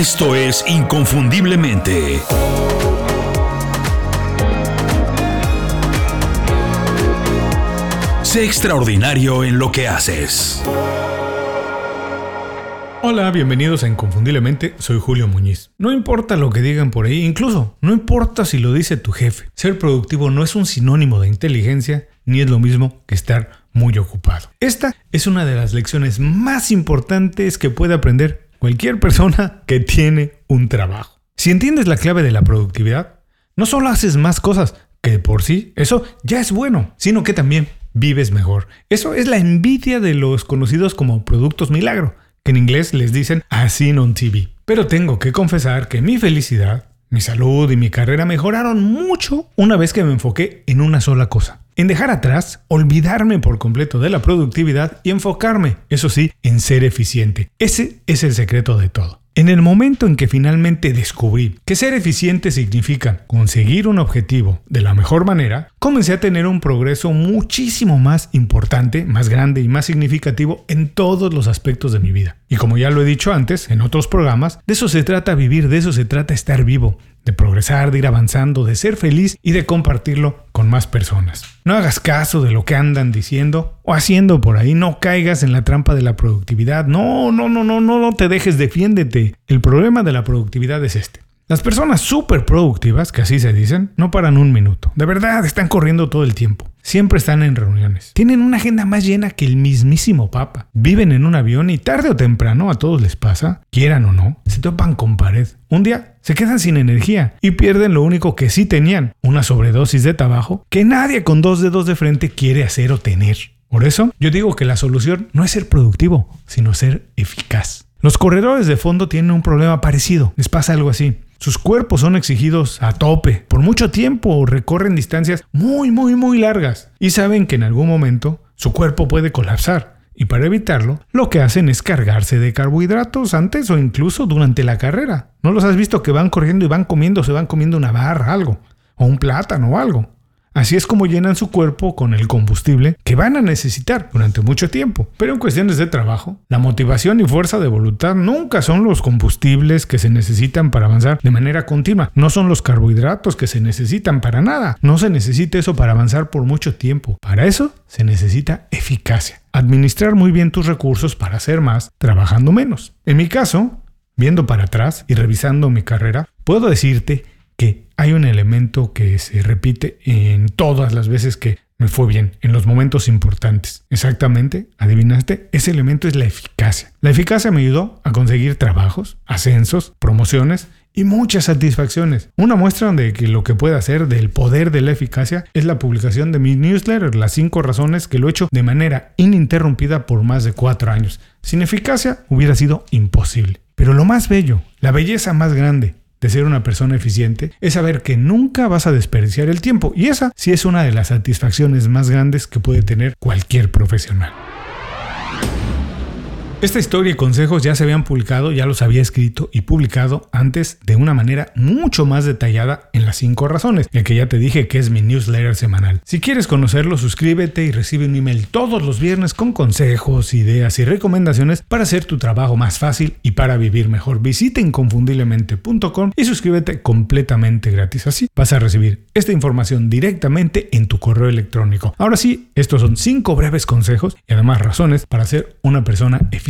Esto es Inconfundiblemente. Sé extraordinario en lo que haces. Hola, bienvenidos a Inconfundiblemente, soy Julio Muñiz. No importa lo que digan por ahí, incluso no importa si lo dice tu jefe, ser productivo no es un sinónimo de inteligencia ni es lo mismo que estar muy ocupado. Esta es una de las lecciones más importantes que puede aprender cualquier persona que tiene un trabajo. Si entiendes la clave de la productividad, no solo haces más cosas, que por sí eso ya es bueno, sino que también vives mejor. Eso es la envidia de los conocidos como productos milagro, que en inglés les dicen así on TV. Pero tengo que confesar que mi felicidad, mi salud y mi carrera mejoraron mucho una vez que me enfoqué en una sola cosa. En dejar atrás, olvidarme por completo de la productividad y enfocarme, eso sí, en ser eficiente. Ese es el secreto de todo. En el momento en que finalmente descubrí que ser eficiente significa conseguir un objetivo de la mejor manera, comencé a tener un progreso muchísimo más importante, más grande y más significativo en todos los aspectos de mi vida. Y como ya lo he dicho antes en otros programas, de eso se trata vivir, de eso se trata estar vivo, de progresar, de ir avanzando, de ser feliz y de compartirlo con más personas. No hagas caso de lo que andan diciendo o haciendo por ahí, no caigas en la trampa de la productividad. No, no, no, no, no, no te dejes, defiéndete. El problema de la productividad es este. Las personas súper productivas, que así se dicen, no paran un minuto. De verdad, están corriendo todo el tiempo. Siempre están en reuniones. Tienen una agenda más llena que el mismísimo Papa. Viven en un avión y tarde o temprano a todos les pasa, quieran o no, se topan con pared. Un día se quedan sin energía y pierden lo único que sí tenían, una sobredosis de trabajo que nadie con dos dedos de frente quiere hacer o tener. Por eso, yo digo que la solución no es ser productivo, sino ser eficaz. Los corredores de fondo tienen un problema parecido, les pasa algo así. Sus cuerpos son exigidos a tope por mucho tiempo recorren distancias muy, muy, muy largas y saben que en algún momento su cuerpo puede colapsar. Y para evitarlo, lo que hacen es cargarse de carbohidratos antes o incluso durante la carrera. ¿No los has visto que van corriendo y van comiendo, se van comiendo una barra, algo? O un plátano o algo. Así es como llenan su cuerpo con el combustible que van a necesitar durante mucho tiempo. Pero en cuestiones de trabajo, la motivación y fuerza de voluntad nunca son los combustibles que se necesitan para avanzar de manera continua. No son los carbohidratos que se necesitan para nada. No se necesita eso para avanzar por mucho tiempo. Para eso se necesita eficacia. Administrar muy bien tus recursos para hacer más trabajando menos. En mi caso, viendo para atrás y revisando mi carrera, puedo decirte que hay un elemento que se repite en todas las veces que me fue bien, en los momentos importantes. Exactamente, adivinaste, ese elemento es la eficacia. La eficacia me ayudó a conseguir trabajos, ascensos, promociones y muchas satisfacciones. Una muestra de que lo que puede hacer del poder de la eficacia es la publicación de mi newsletter, las 5 razones que lo he hecho de manera ininterrumpida por más de 4 años. Sin eficacia hubiera sido imposible. Pero lo más bello, la belleza más grande, de ser una persona eficiente es saber que nunca vas a desperdiciar el tiempo y esa sí es una de las satisfacciones más grandes que puede tener cualquier profesional. Esta historia y consejos ya se habían publicado, ya los había escrito y publicado antes de una manera mucho más detallada en las 5 razones, el que ya te dije que es mi newsletter semanal. Si quieres conocerlo, suscríbete y recibe un email todos los viernes con consejos, ideas y recomendaciones para hacer tu trabajo más fácil y para vivir mejor. Visita inconfundiblemente.com y suscríbete completamente gratis. Así vas a recibir esta información directamente en tu correo electrónico. Ahora sí, estos son 5 breves consejos y además razones para ser una persona eficiente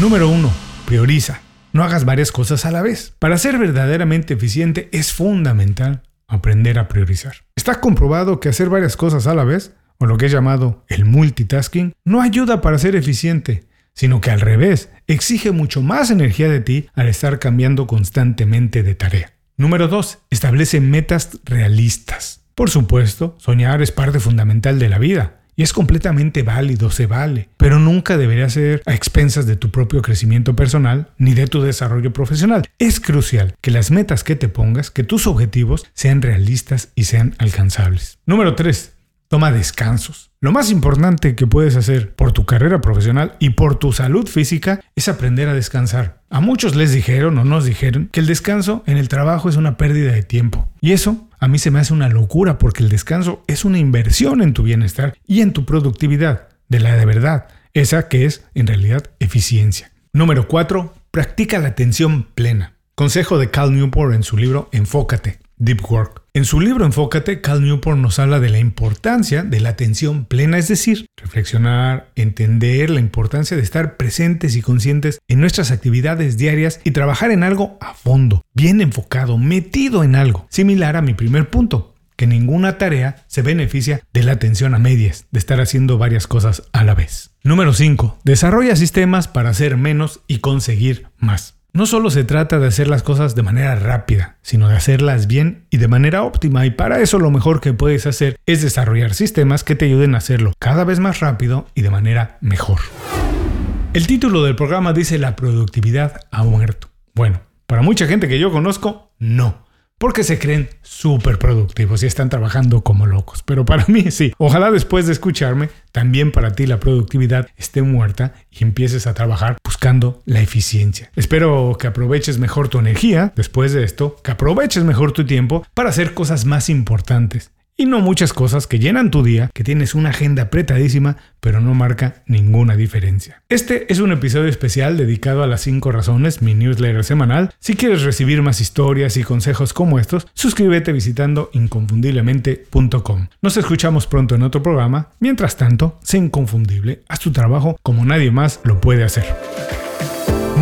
Número 1. Prioriza. No hagas varias cosas a la vez. Para ser verdaderamente eficiente es fundamental aprender a priorizar. Está comprobado que hacer varias cosas a la vez, o lo que es llamado el multitasking, no ayuda para ser eficiente, sino que al revés, exige mucho más energía de ti al estar cambiando constantemente de tarea. Número 2. Establece metas realistas. Por supuesto, soñar es parte fundamental de la vida. Y es completamente válido, se vale, pero nunca debería ser a expensas de tu propio crecimiento personal ni de tu desarrollo profesional. Es crucial que las metas que te pongas, que tus objetivos sean realistas y sean alcanzables. Número 3. Toma descansos. Lo más importante que puedes hacer por tu carrera profesional y por tu salud física es aprender a descansar. A muchos les dijeron o nos dijeron que el descanso en el trabajo es una pérdida de tiempo. Y eso a mí se me hace una locura porque el descanso es una inversión en tu bienestar y en tu productividad, de la de verdad, esa que es en realidad eficiencia. Número 4. Practica la atención plena. Consejo de Cal Newport en su libro Enfócate, Deep Work. En su libro Enfócate, Cal Newport nos habla de la importancia de la atención plena, es decir, reflexionar, entender la importancia de estar presentes y conscientes en nuestras actividades diarias y trabajar en algo a fondo, bien enfocado, metido en algo, similar a mi primer punto, que ninguna tarea se beneficia de la atención a medias, de estar haciendo varias cosas a la vez. Número 5. Desarrolla sistemas para hacer menos y conseguir más. No solo se trata de hacer las cosas de manera rápida, sino de hacerlas bien y de manera óptima y para eso lo mejor que puedes hacer es desarrollar sistemas que te ayuden a hacerlo cada vez más rápido y de manera mejor. El título del programa dice la productividad ha muerto. Bueno, para mucha gente que yo conozco, no porque se creen súper productivos y están trabajando como locos. Pero para mí sí. Ojalá después de escucharme, también para ti la productividad esté muerta y empieces a trabajar buscando la eficiencia. Espero que aproveches mejor tu energía después de esto, que aproveches mejor tu tiempo para hacer cosas más importantes y no muchas cosas que llenan tu día, que tienes una agenda apretadísima, pero no marca ninguna diferencia. Este es un episodio especial dedicado a las 5 razones, mi newsletter semanal. Si quieres recibir más historias y consejos como estos, suscríbete visitando inconfundiblemente.com. Nos escuchamos pronto en otro programa. Mientras tanto, sé inconfundible, haz tu trabajo como nadie más lo puede hacer.